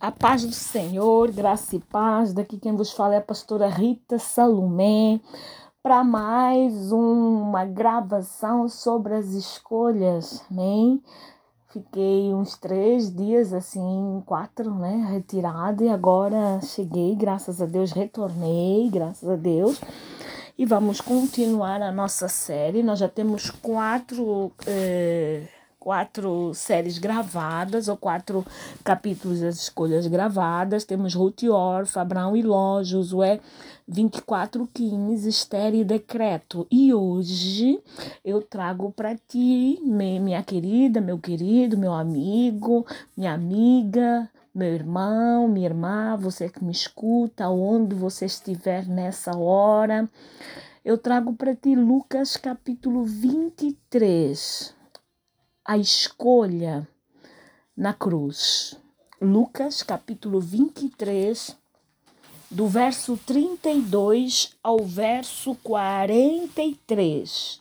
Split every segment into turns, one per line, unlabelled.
A paz do Senhor, graça e paz. Daqui quem vos fala é a pastora Rita Salomé para mais uma gravação sobre as escolhas, amém? Fiquei uns três dias, assim, quatro, né, retirada e agora cheguei, graças a Deus, retornei, graças a Deus. E vamos continuar a nossa série. Nós já temos quatro. Eh, quatro séries gravadas, ou quatro capítulos das escolhas gravadas. Temos Ruth Orfa, Abraão e Ló, Josué 24 Kings, Esther e Decreto. E hoje eu trago para ti, minha querida, meu querido, meu amigo, minha amiga, meu irmão, minha irmã, você que me escuta, onde você estiver nessa hora, eu trago para ti Lucas capítulo 23 a escolha na cruz. Lucas capítulo 23, do verso 32 ao verso 43.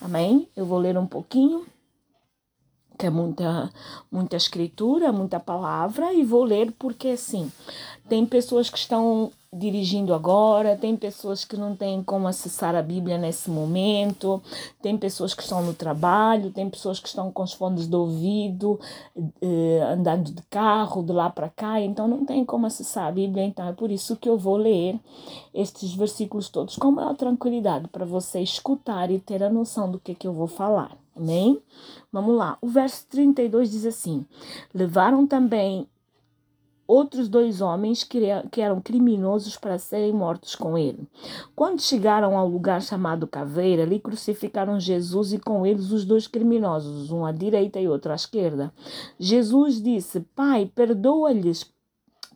Amém? Eu vou ler um pouquinho, que é muita, muita escritura, muita palavra, e vou ler porque assim, tem pessoas que estão dirigindo agora, tem pessoas que não têm como acessar a Bíblia nesse momento, tem pessoas que estão no trabalho, tem pessoas que estão com os fones de ouvido, eh, andando de carro, de lá para cá, então não tem como acessar a Bíblia, então é por isso que eu vou ler estes versículos todos com maior tranquilidade para você escutar e ter a noção do que, que eu vou falar. Amém? Vamos lá. O verso 32 diz assim: Levaram também outros dois homens que, eram criminosos para serem mortos com ele. Quando chegaram ao lugar chamado Caveira, ali crucificaram Jesus e com eles os dois criminosos, um à direita e outro à esquerda. Jesus disse: Pai, perdoa-lhes,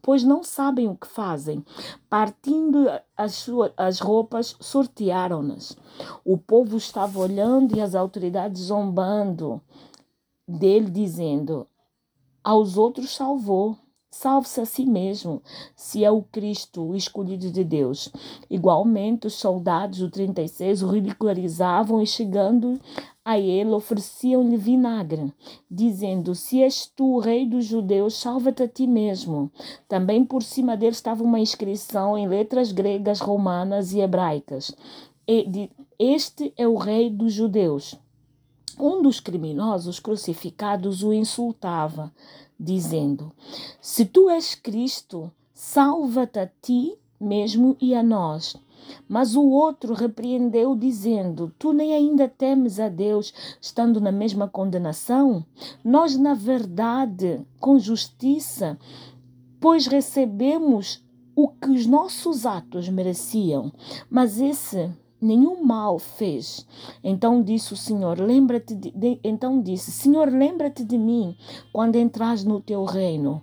pois não sabem o que fazem. Partindo as, suas, as roupas, sortearam-nas. O povo estava olhando e as autoridades zombando dele, dizendo: Aos outros salvou Salve-se a si mesmo, se é o Cristo, o escolhido de Deus. Igualmente, os soldados do 36 o ridicularizavam e, chegando a ele, ofereciam-lhe vinagre, dizendo: Se és tu o rei dos judeus, salva-te a ti mesmo. Também por cima dele estava uma inscrição em letras gregas, romanas e hebraicas. Este é o rei dos judeus. Um dos criminosos crucificados o insultava dizendo: Se tu és Cristo, salva-te a ti mesmo e a nós. Mas o outro repreendeu, dizendo: Tu nem ainda temes a Deus, estando na mesma condenação? Nós, na verdade, com justiça, pois recebemos o que os nossos atos mereciam. Mas esse nenhum mal fez. Então disse o Senhor, lembra-te de, de, então disse, Senhor, lembra-te de mim quando entras no teu reino.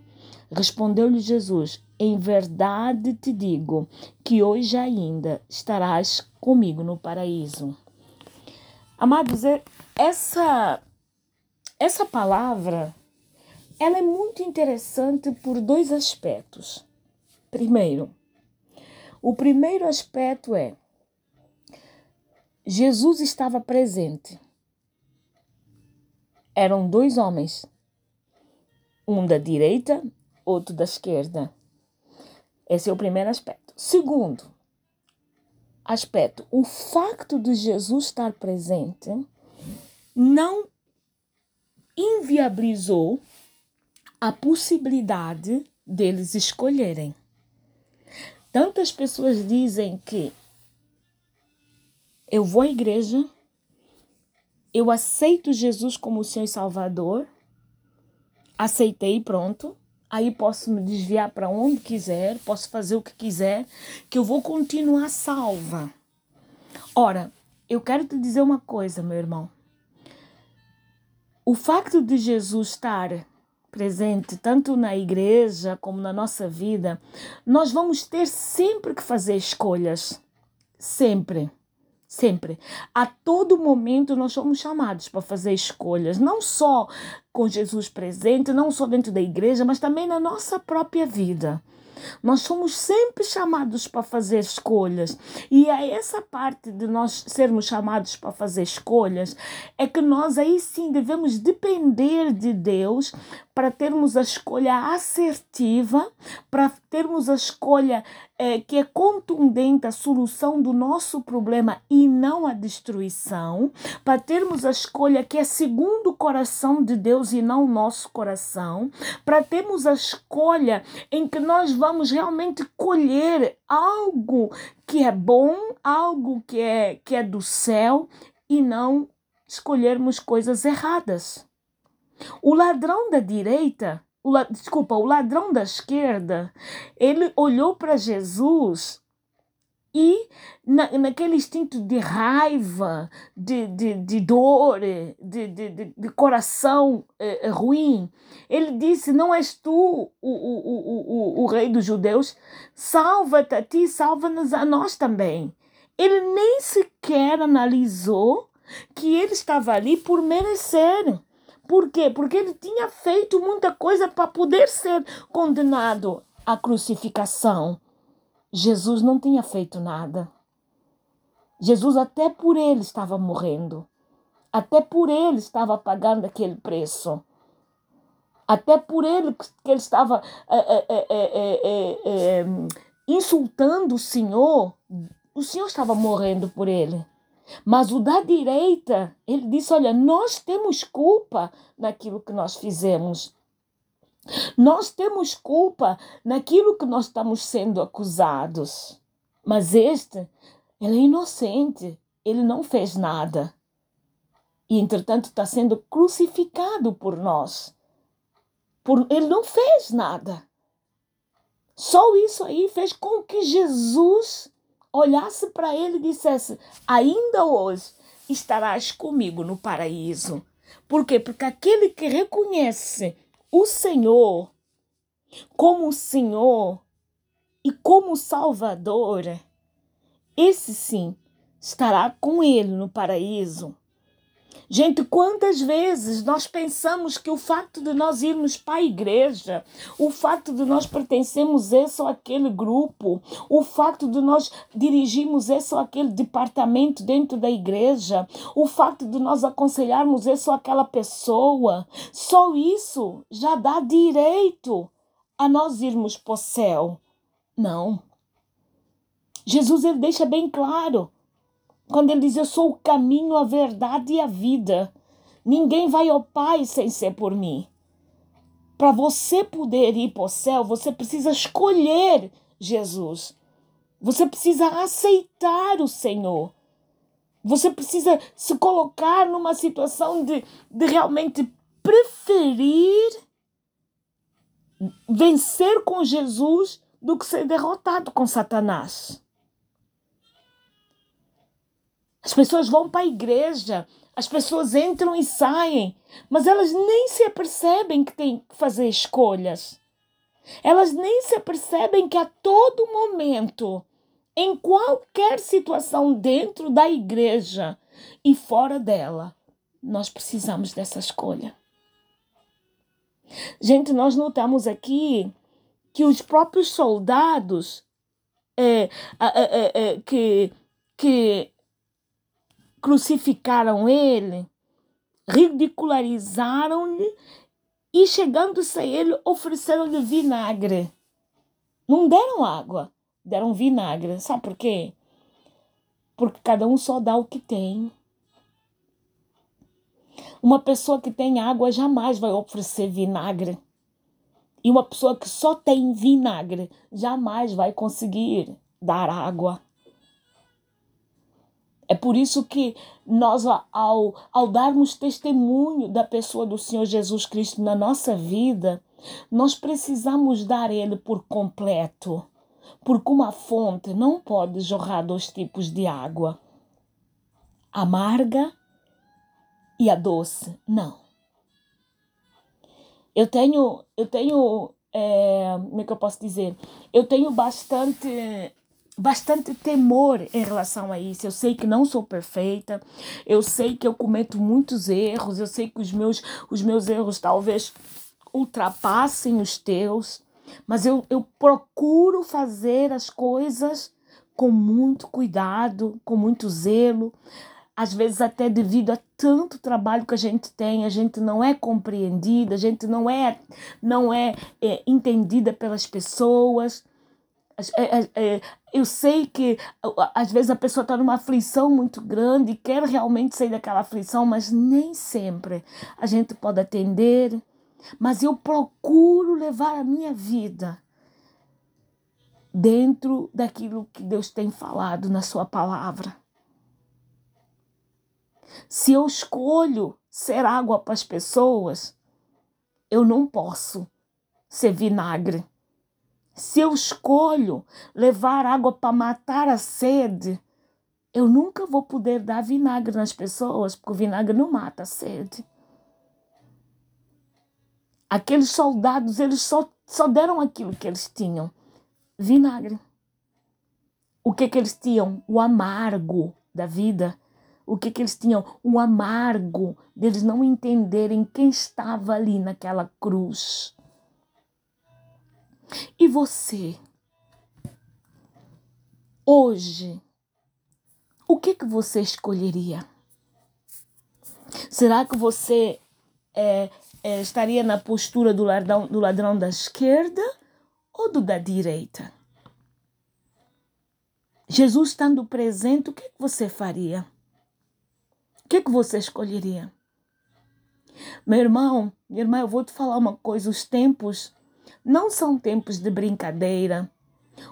Respondeu-lhe Jesus: Em verdade te digo que hoje ainda estarás comigo no paraíso. Amados, é, essa essa palavra ela é muito interessante por dois aspectos. Primeiro, o primeiro aspecto é Jesus estava presente. Eram dois homens, um da direita, outro da esquerda. Esse é o primeiro aspecto. Segundo aspecto, o facto de Jesus estar presente não inviabilizou a possibilidade deles escolherem. Tantas pessoas dizem que eu vou à igreja, eu aceito Jesus como Senhor e Salvador, aceitei, pronto. Aí posso me desviar para onde quiser, posso fazer o que quiser, que eu vou continuar salva. Ora, eu quero te dizer uma coisa, meu irmão. O facto de Jesus estar presente tanto na igreja como na nossa vida, nós vamos ter sempre que fazer escolhas. Sempre. Sempre. A todo momento nós somos chamados para fazer escolhas, não só com Jesus presente, não só dentro da igreja, mas também na nossa própria vida. Nós somos sempre chamados para fazer escolhas. E é essa parte de nós sermos chamados para fazer escolhas é que nós aí sim devemos depender de Deus para termos a escolha assertiva, para termos a escolha é, que é contundente, a solução do nosso problema e não a destruição, para termos a escolha que é segundo o coração de Deus e não o nosso coração, para termos a escolha em que nós vamos realmente colher algo que é bom, algo que é, que é do céu e não escolhermos coisas erradas. O ladrão da direita, o, desculpa, o ladrão da esquerda, ele olhou para Jesus e na, naquele instinto de raiva, de, de, de dor, de, de, de, coração eh, ruim, ele disse: Não és tu o, o, o, o, o rei dos judeus? Salva-te a ti, salva-nos a nós também. Ele nem sequer analisou que ele estava ali por merecer. Por quê? Porque ele tinha feito muita coisa para poder ser condenado à crucificação. Jesus não tinha feito nada. Jesus até por ele estava morrendo. Até por ele estava pagando aquele preço. Até por ele que ele estava é, é, é, insultando o Senhor. O Senhor estava morrendo por ele. Mas o da direita, ele disse: Olha, nós temos culpa naquilo que nós fizemos. Nós temos culpa naquilo que nós estamos sendo acusados. Mas este, ele é inocente, ele não fez nada. E, entretanto, está sendo crucificado por nós. Por, ele não fez nada. Só isso aí fez com que Jesus olhasse para ele e dissesse: Ainda hoje estarás comigo no paraíso. Por quê? Porque aquele que reconhece o Senhor como o Senhor e como Salvador, esse sim estará com ele no paraíso. Gente, quantas vezes nós pensamos que o fato de nós irmos para a igreja, o fato de nós pertencermos esse ou aquele grupo, o fato de nós dirigirmos esse ou aquele departamento dentro da igreja, o fato de nós aconselharmos esse ou aquela pessoa, só isso já dá direito a nós irmos para o céu. Não. Jesus ele deixa bem claro quando ele diz: Eu sou o caminho, a verdade e a vida. Ninguém vai ao Pai sem ser por mim. Para você poder ir para o céu, você precisa escolher Jesus. Você precisa aceitar o Senhor. Você precisa se colocar numa situação de, de realmente preferir vencer com Jesus do que ser derrotado com Satanás. As pessoas vão para a igreja, as pessoas entram e saem, mas elas nem se apercebem que têm que fazer escolhas. Elas nem se apercebem que a todo momento, em qualquer situação dentro da igreja e fora dela, nós precisamos dessa escolha. Gente, nós notamos aqui que os próprios soldados é, é, é, que, que crucificaram ele, ridicularizaram-lhe e, chegando-se a ele, ofereceram-lhe vinagre. Não deram água, deram vinagre. Sabe por quê? Porque cada um só dá o que tem. Uma pessoa que tem água jamais vai oferecer vinagre. E uma pessoa que só tem vinagre jamais vai conseguir dar água. É por isso que nós, ao, ao darmos testemunho da pessoa do Senhor Jesus Cristo na nossa vida, nós precisamos dar Ele por completo. Porque uma fonte não pode jorrar dois tipos de água: amarga e a doce. Não. Eu tenho, eu tenho, é, como é que eu posso dizer? Eu tenho bastante bastante temor em relação a isso. Eu sei que não sou perfeita, eu sei que eu cometo muitos erros, eu sei que os meus, os meus erros talvez ultrapassem os teus, Mas eu, eu procuro fazer as coisas com muito cuidado, com muito zelo. Às vezes, até devido a tanto trabalho que a gente tem, a gente não é compreendida, a gente não é, não é, é entendida pelas pessoas. É, é, é, eu sei que às vezes a pessoa está numa aflição muito grande e quer realmente sair daquela aflição, mas nem sempre a gente pode atender. Mas eu procuro levar a minha vida dentro daquilo que Deus tem falado na Sua palavra. Se eu escolho ser água para as pessoas, eu não posso ser vinagre. Se eu escolho levar água para matar a sede, eu nunca vou poder dar vinagre nas pessoas, porque o vinagre não mata a sede. Aqueles soldados, eles só, só deram aquilo que eles tinham: vinagre. O que, que eles tinham? O amargo da vida. O que, que eles tinham? O amargo deles não entenderem quem estava ali naquela cruz. E você? Hoje, o que que você escolheria? Será que você é, é, estaria na postura do ladrão, do ladrão da esquerda ou do da direita? Jesus estando presente, o que, que você faria? O que, que você escolheria? Meu irmão, minha irmã, eu vou te falar uma coisa: os tempos não são tempos de brincadeira.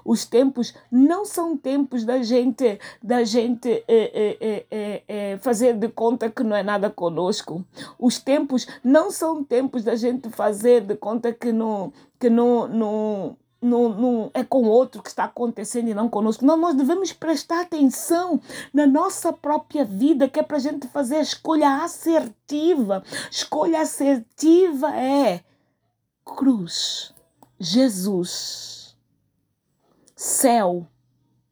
Os tempos não são tempos da gente da gente é, é, é, fazer de conta que não é nada conosco. Os tempos não são tempos da gente fazer de conta que não que não, não, não, não é com outro que está acontecendo e não conosco. Não, nós devemos prestar atenção na nossa própria vida, que é para a gente fazer a escolha assertiva. Escolha assertiva é cruz Jesus, céu,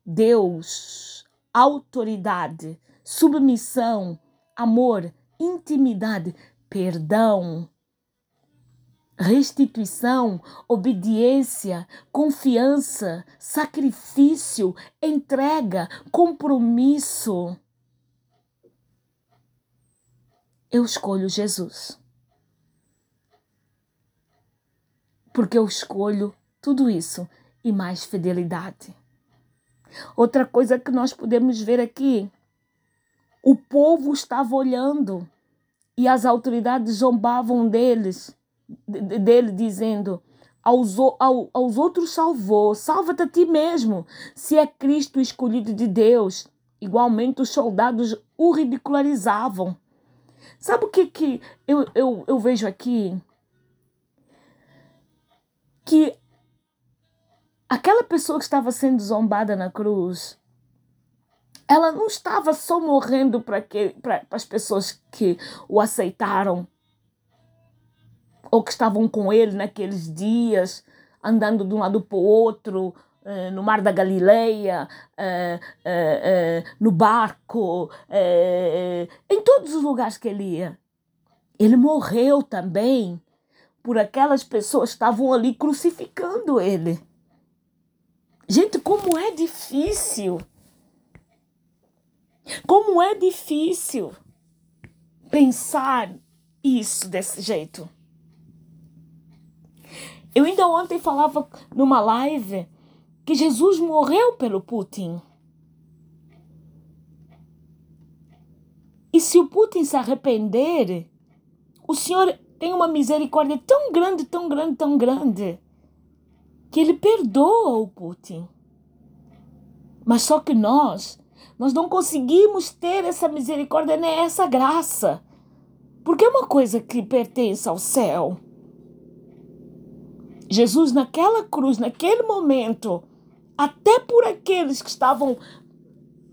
Deus, autoridade, submissão, amor, intimidade, perdão, restituição, obediência, confiança, sacrifício, entrega, compromisso. Eu escolho Jesus. Porque eu escolho tudo isso e mais fidelidade. Outra coisa que nós podemos ver aqui, o povo estava olhando e as autoridades zombavam deles, dele dizendo: aos, ao, aos outros salvou, salva-te a ti mesmo, se é Cristo escolhido de Deus. Igualmente os soldados o ridicularizavam. Sabe o que, que eu, eu, eu vejo aqui? Que aquela pessoa que estava sendo zombada na cruz, ela não estava só morrendo para as pessoas que o aceitaram ou que estavam com ele naqueles dias, andando de um lado para o outro, eh, no Mar da Galileia, eh, eh, no barco, em todos os lugares que ele ia. Ele morreu também por aquelas pessoas que estavam ali crucificando ele. Gente, como é difícil. Como é difícil pensar isso desse jeito. Eu ainda ontem falava numa live que Jesus morreu pelo Putin. E se o Putin se arrepender, o Senhor tem uma misericórdia tão grande, tão grande, tão grande, que ele perdoa o Putin. Mas só que nós, nós não conseguimos ter essa misericórdia nem essa graça. Porque é uma coisa que pertence ao céu. Jesus, naquela cruz, naquele momento, até por aqueles que estavam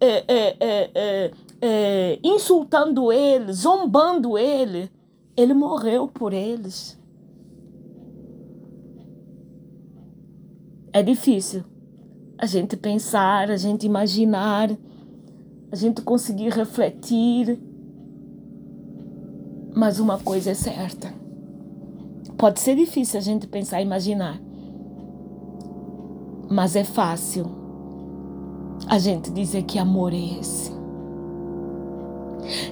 é, é, é insultando ele, zombando ele, ele morreu por eles. É difícil a gente pensar, a gente imaginar, a gente conseguir refletir. Mas uma coisa é certa. Pode ser difícil a gente pensar e imaginar. Mas é fácil a gente dizer que amor é esse.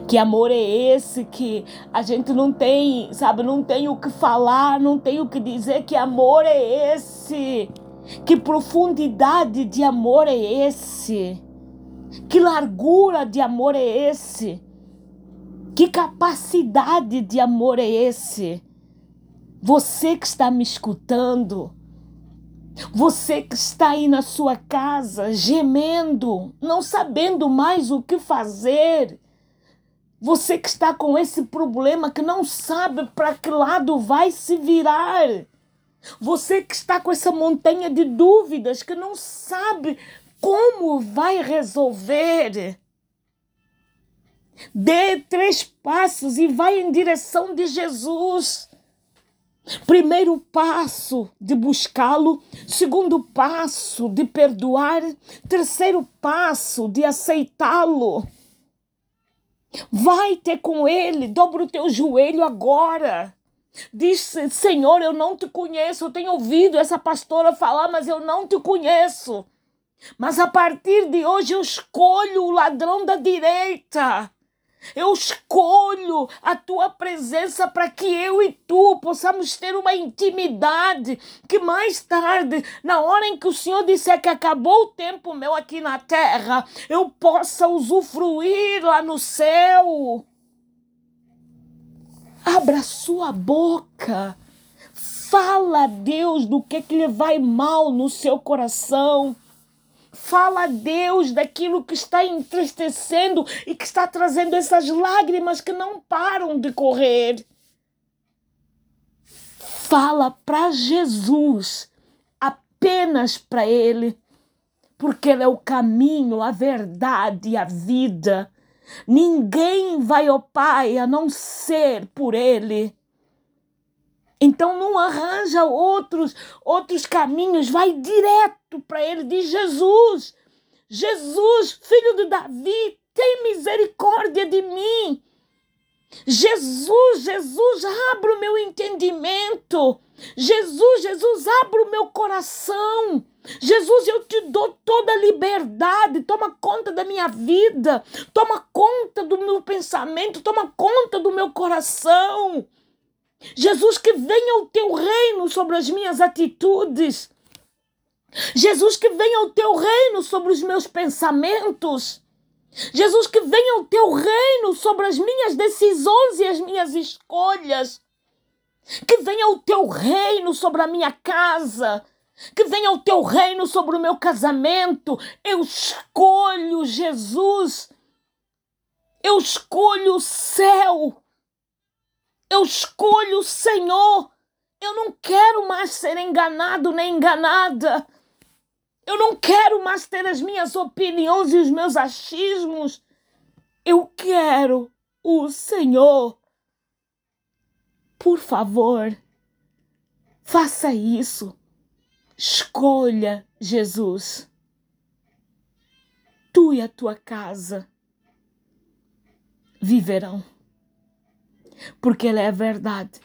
Que amor é esse que a gente não tem, sabe, não tem o que falar, não tem o que dizer. Que amor é esse? Que profundidade de amor é esse? Que largura de amor é esse? Que capacidade de amor é esse? Você que está me escutando, você que está aí na sua casa gemendo, não sabendo mais o que fazer. Você que está com esse problema que não sabe para que lado vai se virar. Você que está com essa montanha de dúvidas que não sabe como vai resolver. Dê três passos e vai em direção de Jesus. Primeiro passo de buscá-lo, segundo passo de perdoar, terceiro passo de aceitá-lo. Vai ter com ele, dobra o teu joelho agora. Diz, Senhor, eu não te conheço. Eu tenho ouvido essa pastora falar, mas eu não te conheço. Mas a partir de hoje eu escolho o ladrão da direita. Eu escolho a tua presença para que eu e tu possamos ter uma intimidade que mais tarde, na hora em que o Senhor disser que acabou o tempo meu aqui na terra, eu possa usufruir lá no céu. Abra sua boca. Fala a Deus do que, que lhe vai mal no seu coração. Fala a Deus daquilo que está entristecendo e que está trazendo essas lágrimas que não param de correr. Fala para Jesus, apenas para Ele, porque Ele é o caminho, a verdade e a vida. Ninguém vai ao Pai a não ser por Ele. Então não arranja outros outros caminhos, vai direto para ele, diz Jesus. Jesus, filho de Davi, tem misericórdia de mim. Jesus, Jesus, abra o meu entendimento. Jesus, Jesus, abra o meu coração. Jesus, eu te dou toda a liberdade. Toma conta da minha vida. Toma conta do meu pensamento. Toma conta do meu coração. Jesus, que venha o teu reino sobre as minhas atitudes. Jesus, que venha o teu reino sobre os meus pensamentos. Jesus, que venha o teu reino sobre as minhas decisões e as minhas escolhas. Que venha o teu reino sobre a minha casa. Que venha o teu reino sobre o meu casamento. Eu escolho Jesus. Eu escolho o céu. Eu escolho o Senhor. Eu não quero mais ser enganado nem enganada. Eu não quero mais ter as minhas opiniões e os meus achismos. Eu quero o Senhor. Por favor, faça isso. Escolha Jesus. Tu e a tua casa viverão porque Ele é a verdade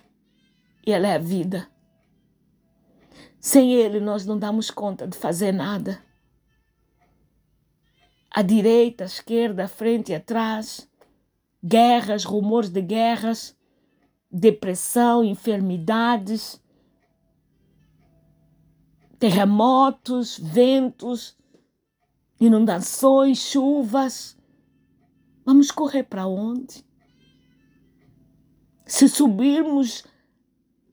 e Ele é a vida. Sem Ele, nós não damos conta de fazer nada. À direita, à esquerda, à frente e atrás, guerras, rumores de guerras, depressão, enfermidades, terremotos, ventos, inundações, chuvas. Vamos correr para onde? Se subirmos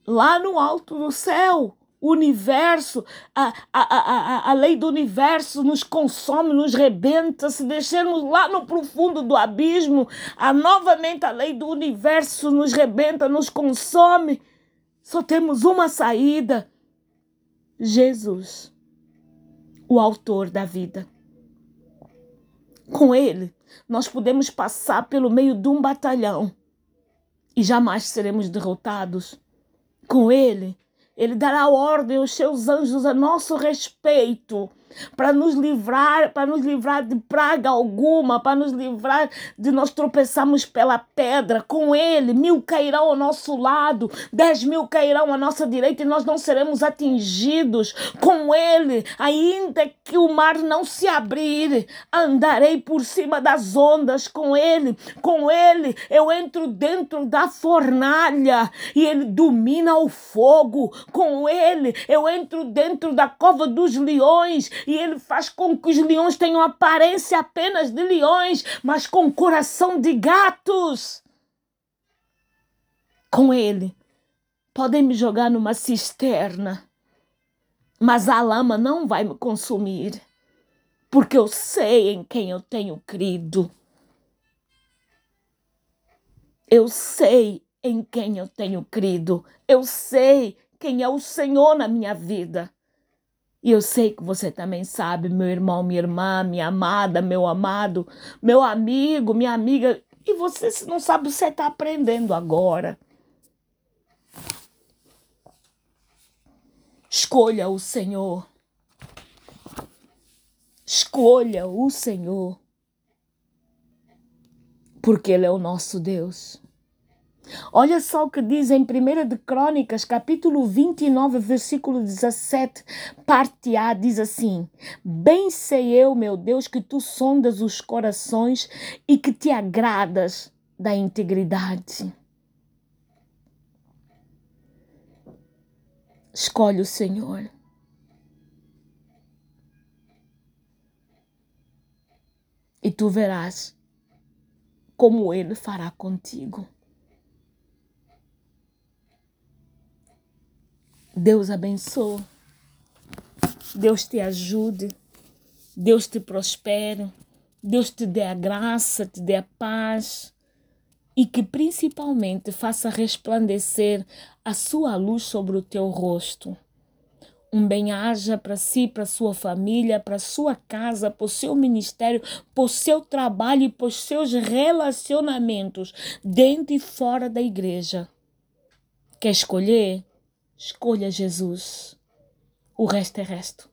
lá no alto do céu, o universo, a, a, a, a, lei do universo nos consome, nos rebenta. Se descermos lá no profundo do abismo, a, novamente a lei do universo nos rebenta, nos consome. Só temos uma saída: Jesus, o autor da vida. Com ele, nós podemos passar pelo meio de um batalhão e jamais seremos derrotados. Com Ele, Ele dará ordem aos seus anjos a nosso respeito para nos livrar, para nos livrar de praga alguma, para nos livrar de nós tropeçarmos pela pedra. Com Ele, mil cairão ao nosso lado, dez mil cairão à nossa direita e nós não seremos atingidos. Com Ele, ainda que o mar não se abrir, andarei por cima das ondas. Com Ele, com Ele, eu entro dentro da fornalha e Ele domina o fogo. Com Ele, eu entro dentro da cova dos leões e ele faz com que os leões tenham aparência apenas de leões, mas com coração de gatos. Com ele, podem me jogar numa cisterna, mas a lama não vai me consumir, porque eu sei em quem eu tenho crido. Eu sei em quem eu tenho crido. Eu sei quem é o Senhor na minha vida. E eu sei que você também sabe, meu irmão, minha irmã, minha amada, meu amado, meu amigo, minha amiga. E você se não sabe, você está aprendendo agora. Escolha o Senhor. Escolha o Senhor. Porque Ele é o nosso Deus. Olha só o que diz em 1 de Crônicas, capítulo 29, versículo 17, parte A, diz assim: Bem sei eu, meu Deus, que tu sondas os corações e que te agradas da integridade. Escolhe o Senhor. E tu verás como Ele fará contigo. Deus abençoe. Deus te ajude. Deus te prospere. Deus te dê a graça, te dê a paz e que principalmente faça resplandecer a sua luz sobre o teu rosto. Um bem-aja para si, para sua família, para sua casa, para o seu ministério, para o seu trabalho e para os seus relacionamentos dentro e fora da igreja. Quer escolher? Escolha Jesus. O resto é resto.